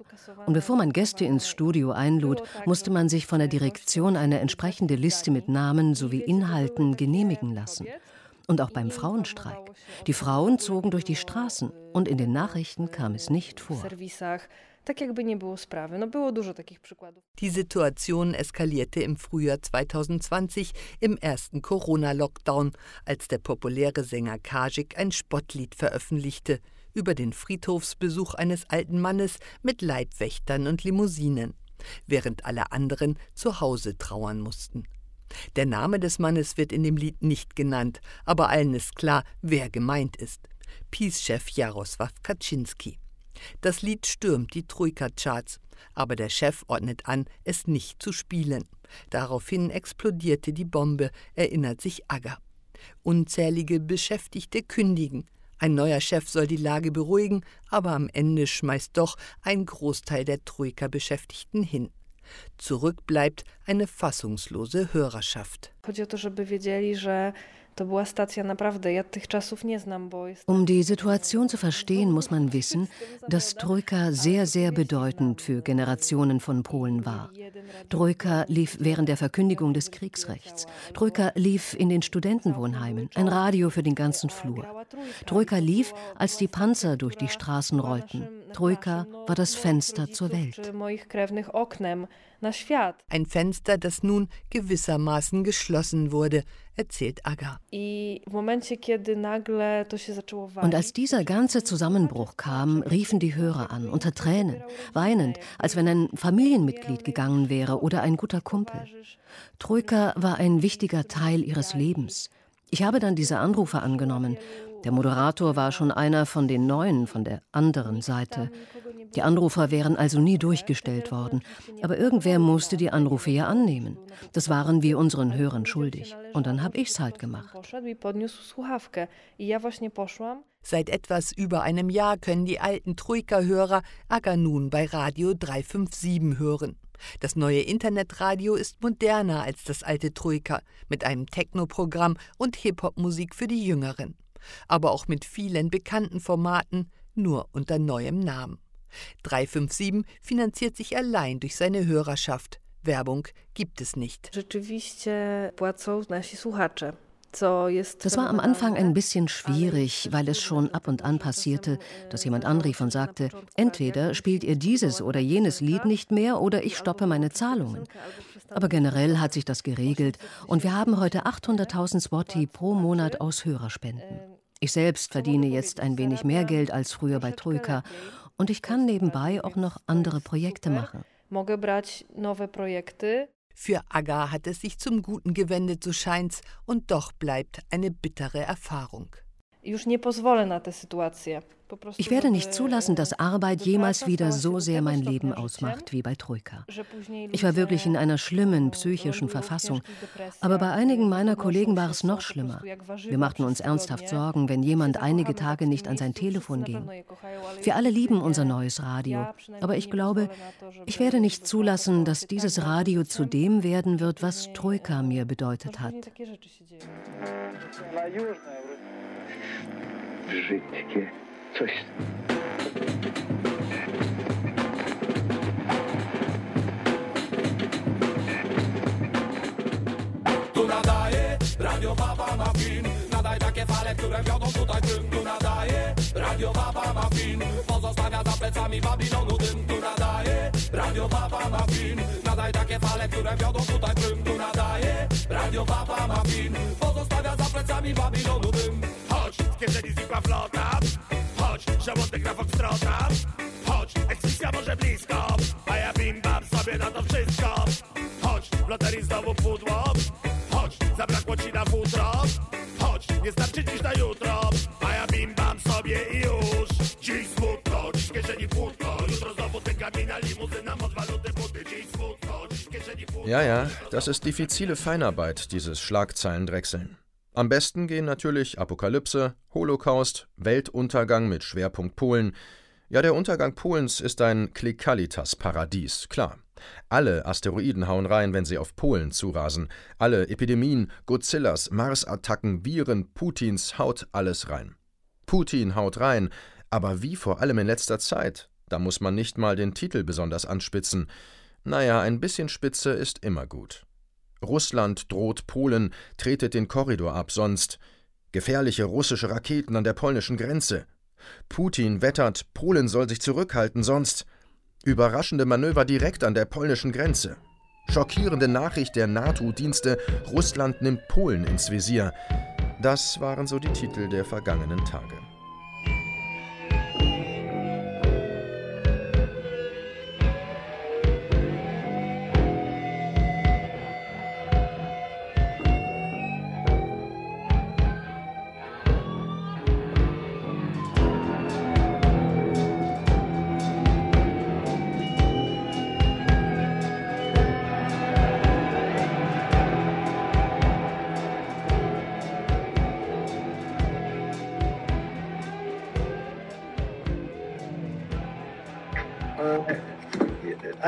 Und bevor man Gäste ins Studio einlud, musste man sich von der Direktion eine entsprechende Liste mit Namen sowie Inhalten genehmigen lassen. Und auch beim Frauenstreik. Die Frauen zogen durch die Straßen und in den Nachrichten kam es nicht vor. Die Situation eskalierte im Frühjahr 2020 im ersten Corona-Lockdown, als der populäre Sänger Kajik ein Spottlied veröffentlichte über den Friedhofsbesuch eines alten Mannes mit Leibwächtern und Limousinen, während alle anderen zu Hause trauern mussten. Der Name des Mannes wird in dem Lied nicht genannt, aber allen ist klar, wer gemeint ist. Peace-Chef Jaroslaw Kaczynski. Das Lied stürmt die Troika-Charts, aber der Chef ordnet an, es nicht zu spielen. Daraufhin explodierte die Bombe, erinnert sich Agger. Unzählige Beschäftigte kündigen. Ein neuer Chef soll die Lage beruhigen, aber am Ende schmeißt doch ein Großteil der Troika-Beschäftigten hin. Zurück bleibt eine fassungslose Hörerschaft. Um die Situation zu verstehen, muss man wissen, dass Trojka sehr, sehr bedeutend für Generationen von Polen war. Trojka lief während der Verkündigung des Kriegsrechts. Trojka lief in den Studentenwohnheimen, ein Radio für den ganzen Flur. Trojka lief, als die Panzer durch die Straßen rollten. Trojka war das Fenster zur Welt. Ein Fenster, das nun gewissermaßen geschlossen wurde, erzählt Aga. Und als dieser ganze Zusammenbruch kam, riefen die Hörer an, unter Tränen, weinend, als wenn ein Familienmitglied gegangen wäre oder ein guter Kumpel. Trojka war ein wichtiger Teil ihres Lebens. Ich habe dann diese Anrufe angenommen. Der Moderator war schon einer von den Neuen von der anderen Seite. Die Anrufer wären also nie durchgestellt worden. Aber irgendwer musste die Anrufe ja annehmen. Das waren wir unseren Hörern schuldig. Und dann habe ich's halt gemacht. Seit etwas über einem Jahr können die alten Troika-Hörer Aga nun bei Radio 357 hören. Das neue Internetradio ist moderner als das alte Troika, mit einem Techno-Programm und Hip-Hop-Musik für die Jüngeren. Aber auch mit vielen bekannten Formaten, nur unter neuem Namen. 357 finanziert sich allein durch seine Hörerschaft. Werbung gibt es nicht. Das war am Anfang ein bisschen schwierig, weil es schon ab und an passierte, dass jemand anrief und sagte, entweder spielt ihr dieses oder jenes Lied nicht mehr oder ich stoppe meine Zahlungen. Aber generell hat sich das geregelt und wir haben heute 800.000 Swati pro Monat aus Hörerspenden. Ich selbst verdiene jetzt ein wenig mehr Geld als früher bei Troika und ich kann nebenbei auch noch andere Projekte machen. Für Aga hat es sich zum Guten gewendet, so scheint's, und doch bleibt eine bittere Erfahrung. Ich werde nicht zulassen, dass Arbeit jemals wieder so sehr mein Leben ausmacht wie bei Troika. Ich war wirklich in einer schlimmen psychischen Verfassung, aber bei einigen meiner Kollegen war es noch schlimmer. Wir machten uns ernsthaft Sorgen, wenn jemand einige Tage nicht an sein Telefon ging. Wir alle lieben unser neues Radio, aber ich glaube, ich werde nicht zulassen, dass dieses Radio zu dem werden wird, was Troika mir bedeutet hat. Brzydkie coś. Tu nadaje Radio Baba Mafin Nadaj takie fale, które wiodą tutaj dym Tu nadaje Radio Baba Mafin Pozostawia za plecami Babilonu dym. Tu nadaje Radio Baba Mafin Nadaj takie fale, które wiodą tutaj dym Tu nadaje Radio Baba Mafin Pozostawia za plecami Babilonu dym. Chodź, z kieszeni znikła flota Chodź, żołądek gra foxtrota Chodź, eksmisja może blisko A ja bim bam sobie na to wszystko. Chodź, w loterii znowu pudło. Chodź, zabrakło ci na futro. Chodź, nie starczy dziś na jutro A ja bim sobie i już. Dziś smutno, dziś kieszeni płótno Jutro znowu ten kamienia limuzyna Mod waluty buty, dziś smutno Ja, ja, das ist diffizile Feinarbeit, dieses Schlagzeilendrechseln. Am besten gehen natürlich Apokalypse, Holocaust, Weltuntergang mit Schwerpunkt Polen. Ja, der Untergang Polens ist ein Klikalitas-Paradies, klar. Alle Asteroiden hauen rein, wenn sie auf Polen zurasen. Alle Epidemien, Godzillas, Marsattacken, Viren, Putins haut alles rein. Putin haut rein, aber wie vor allem in letzter Zeit? Da muss man nicht mal den Titel besonders anspitzen. Naja, ein bisschen Spitze ist immer gut. Russland droht Polen, tretet den Korridor ab, sonst gefährliche russische Raketen an der polnischen Grenze. Putin wettert, Polen soll sich zurückhalten, sonst überraschende Manöver direkt an der polnischen Grenze. Schockierende Nachricht der NATO-Dienste, Russland nimmt Polen ins Visier. Das waren so die Titel der vergangenen Tage.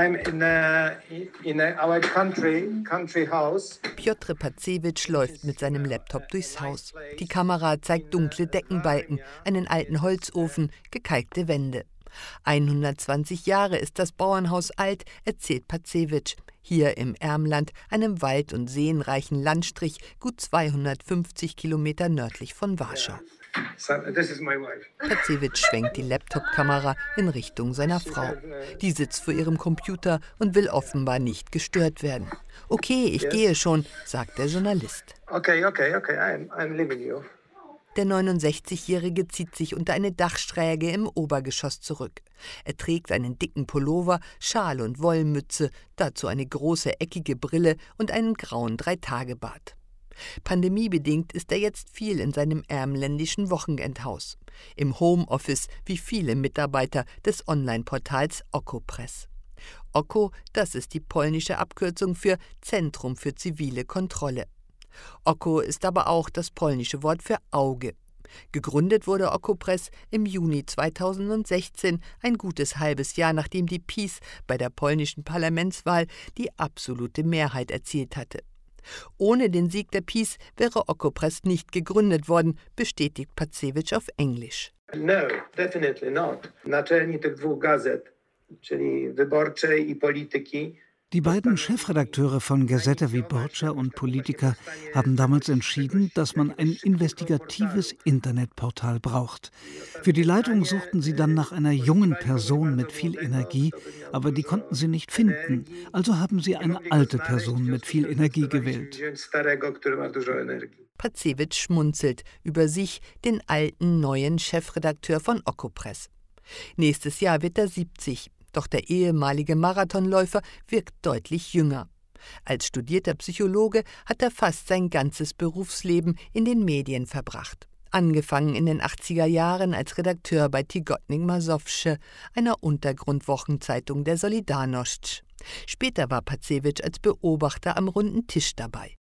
I'm in, a, in a, our country, country house. Piotr Pacewicz läuft mit seinem Laptop durchs Haus. Die Kamera zeigt dunkle Deckenbalken, einen alten Holzofen, gekalkte Wände. 120 Jahre ist das Bauernhaus alt, erzählt Pacewicz. Hier im Ermland, einem wald- und seenreichen Landstrich, gut 250 Kilometer nördlich von Warschau. Pacewicz schwenkt die Laptop-Kamera in Richtung seiner Frau. Die sitzt vor ihrem Computer und will offenbar nicht gestört werden. Okay, ich gehe schon, sagt der Journalist. Okay, okay, okay, I'm, I'm leaving you. Der 69-Jährige zieht sich unter eine Dachschräge im Obergeschoss zurück. Er trägt einen dicken Pullover, Schal und Wollmütze, dazu eine große eckige Brille und einen grauen Dreitagebart. Pandemiebedingt ist er jetzt viel in seinem ärmländischen Wochenendhaus. Im Homeoffice wie viele Mitarbeiter des Online-Portals Okopress. Oko, das ist die polnische Abkürzung für Zentrum für zivile Kontrolle. Oko ist aber auch das polnische Wort für Auge. Gegründet wurde Okopress im Juni 2016, ein gutes halbes Jahr nachdem die PiS bei der polnischen Parlamentswahl die absolute Mehrheit erzielt hatte. Ohne den Sieg der PiS wäre Okopress nicht gegründet worden, bestätigt Pacewicz auf Englisch. No, definitely not. Naczelni tych dwóch gazet, czyli Wyborczej i Polityki, die beiden Chefredakteure von Gazeta Wyborcza und Politiker haben damals entschieden, dass man ein investigatives Internetportal braucht. Für die Leitung suchten sie dann nach einer jungen Person mit viel Energie, aber die konnten sie nicht finden. Also haben sie eine alte Person mit viel Energie gewählt. Pacewicz schmunzelt über sich, den alten neuen Chefredakteur von Okopress. Nächstes Jahr wird er 70. Doch der ehemalige Marathonläufer wirkt deutlich jünger. Als studierter Psychologe hat er fast sein ganzes Berufsleben in den Medien verbracht. Angefangen in den 80er Jahren als Redakteur bei Tigotnik Masowsche, einer Untergrundwochenzeitung der Solidarność. Später war Pacewicz als Beobachter am runden Tisch dabei.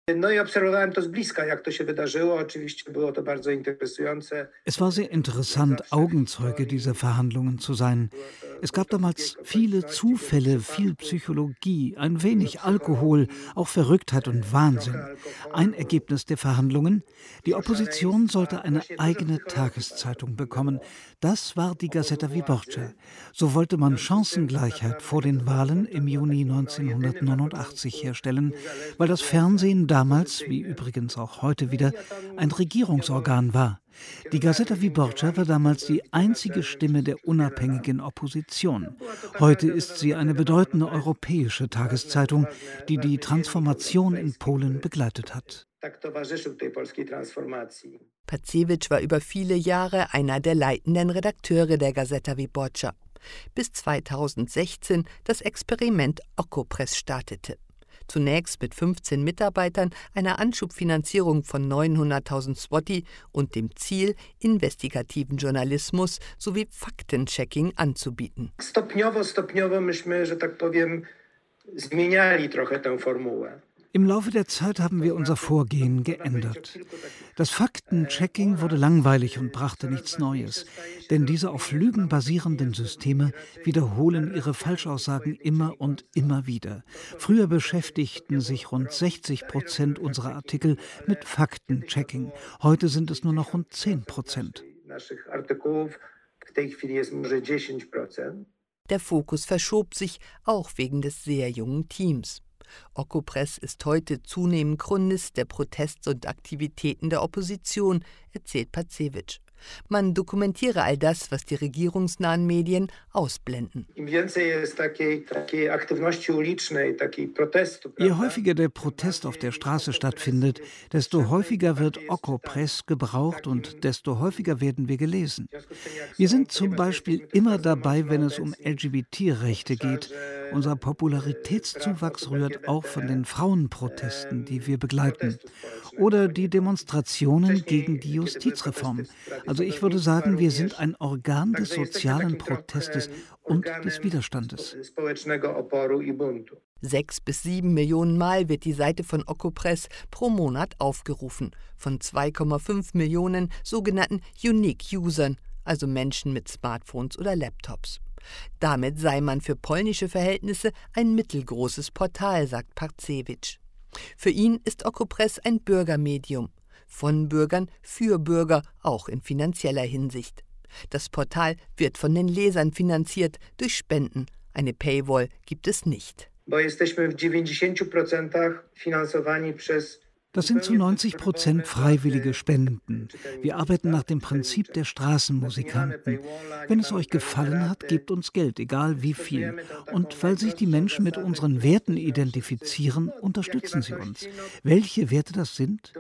Es war sehr interessant, Augenzeuge dieser Verhandlungen zu sein. Es gab damals viele Zufälle, viel Psychologie, ein wenig Alkohol, auch Verrücktheit und Wahnsinn. Ein Ergebnis der Verhandlungen, die Opposition sollte eine eigene Tageszeitung bekommen. Das war die Gazeta Wyborcza. So wollte man Chancengleichheit vor den Wahlen im Juni 1989 herstellen, weil das Fernsehen damals, wie übrigens auch heute wieder, ein Regierungsorgan war. Die Gazeta Wyborcza war damals die einzige Stimme der unabhängigen Opposition. Heute ist sie eine bedeutende europäische Tageszeitung, die die Transformation in Polen begleitet hat. Pacewicz war über viele Jahre einer der leitenden Redakteure der Gazeta Wyborcza, bis 2016 das Experiment Okopress startete zunächst mit 15 Mitarbeitern, einer Anschubfinanzierung von 900.000 Swati und dem Ziel, investigativen Journalismus sowie Faktenchecking anzubieten. Stopniowo, stopniowo myśmy, że tak powiem, zmieniali trochę tę formułę. Im Laufe der Zeit haben wir unser Vorgehen geändert. Das Faktenchecking wurde langweilig und brachte nichts Neues, denn diese auf Lügen basierenden Systeme wiederholen ihre Falschaussagen immer und immer wieder. Früher beschäftigten sich rund 60 Prozent unserer Artikel mit Faktenchecking. Heute sind es nur noch rund 10 Prozent. Der Fokus verschob sich auch wegen des sehr jungen Teams. Okopress ist heute zunehmend Chronist der Protests und Aktivitäten der Opposition, erzählt Pacewicz. Man dokumentiere all das, was die regierungsnahen Medien ausblenden. Je häufiger der Protest auf der Straße stattfindet, desto häufiger wird Okopress gebraucht und desto häufiger werden wir gelesen. Wir sind zum Beispiel immer dabei, wenn es um LGBT-Rechte geht. Unser Popularitätszuwachs rührt auch von den Frauenprotesten, die wir begleiten. Oder die Demonstrationen gegen die Justizreform. Also ich würde sagen, wir sind ein Organ des sozialen Protestes und des Widerstandes. Sechs bis sieben Millionen Mal wird die Seite von Okopress pro Monat aufgerufen, von 2,5 Millionen sogenannten Unique-Usern, also Menschen mit Smartphones oder Laptops. Damit sei man für polnische Verhältnisse ein mittelgroßes Portal, sagt Parcewicz. Für ihn ist Okopress ein Bürgermedium, von Bürgern für Bürger, auch in finanzieller Hinsicht. Das Portal wird von den Lesern finanziert durch Spenden. Eine Paywall gibt es nicht. Bo jesteśmy w 90% finansowani przez Das sind zu 90 Prozent freiwillige Spenden. Wir arbeiten nach dem Prinzip der Straßenmusikanten. Wenn es euch gefallen hat, gebt uns Geld, egal wie viel. Und weil sich die Menschen mit unseren Werten identifizieren, unterstützen sie uns. Welche Werte das sind?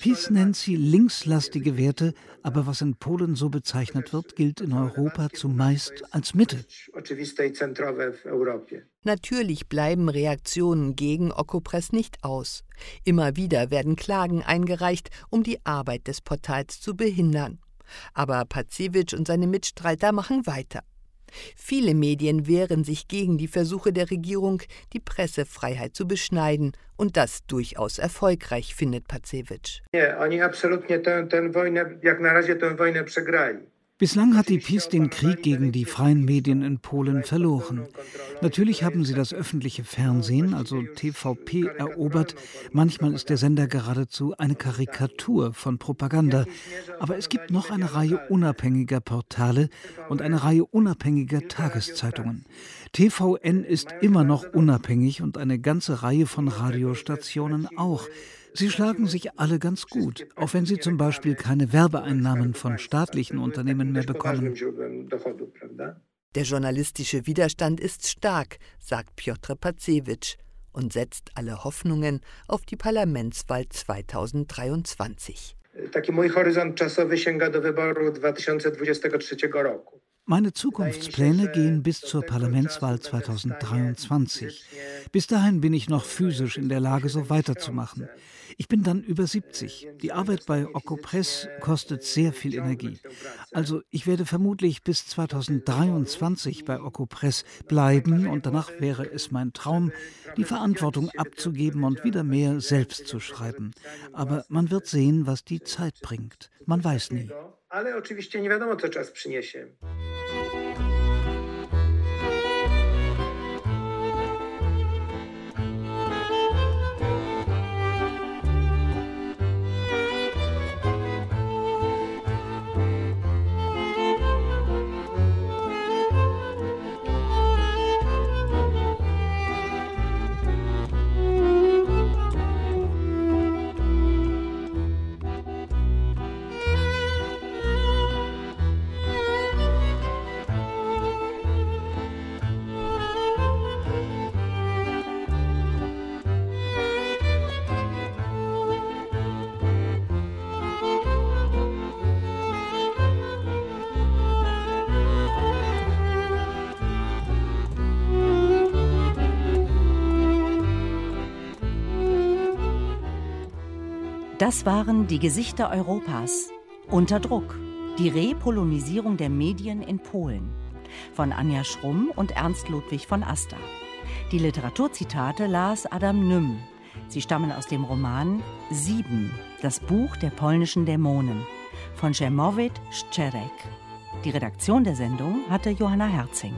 Peace nennt sie linkslastige Werte, aber was in Polen so bezeichnet wird, gilt in Europa zumeist als Mitte. Natürlich bleiben Reaktionen gegen Okopres nicht aus. Immer wieder werden Klagen eingereicht, um die Arbeit des Portals zu behindern. Aber Pazewitsch und seine Mitstreiter machen weiter. Viele Medien wehren sich gegen die Versuche der Regierung, die Pressefreiheit zu beschneiden, und das durchaus erfolgreich, findet Pazewitsch. Nie, oni absolutnie tę, tę wojnę, jak na razie tę. Bislang hat die PiS den Krieg gegen die freien Medien in Polen verloren. Natürlich haben sie das öffentliche Fernsehen, also TVP, erobert. Manchmal ist der Sender geradezu eine Karikatur von Propaganda. Aber es gibt noch eine Reihe unabhängiger Portale und eine Reihe unabhängiger Tageszeitungen. TVN ist immer noch unabhängig und eine ganze Reihe von Radiostationen auch. Sie schlagen sich alle ganz gut, auch wenn sie zum Beispiel keine Werbeeinnahmen von staatlichen Unternehmen mehr bekommen. Der journalistische Widerstand ist stark, sagt Piotr Pacewicz und setzt alle Hoffnungen auf die Parlamentswahl 2023. Taki mój horyzont czasowy sięga do wyboru 2023 roku. Meine Zukunftspläne gehen bis zur Parlamentswahl 2023. Bis dahin bin ich noch physisch in der Lage, so weiterzumachen. Ich bin dann über 70. Die Arbeit bei Okopress kostet sehr viel Energie. Also ich werde vermutlich bis 2023 bei Okopress bleiben und danach wäre es mein Traum, die Verantwortung abzugeben und wieder mehr selbst zu schreiben. Aber man wird sehen, was die Zeit bringt. Man weiß nie. Ale oczywiście nie wiadomo, co czas przyniesie. Das waren die Gesichter Europas. Unter Druck. Die Repolonisierung der Medien in Polen. Von Anja Schrumm und Ernst Ludwig von Asta. Die Literaturzitate las Adam Nym. Sie stammen aus dem Roman Sieben, das Buch der polnischen Dämonen von Przemowit Szczerek. Die Redaktion der Sendung hatte Johanna Herzing.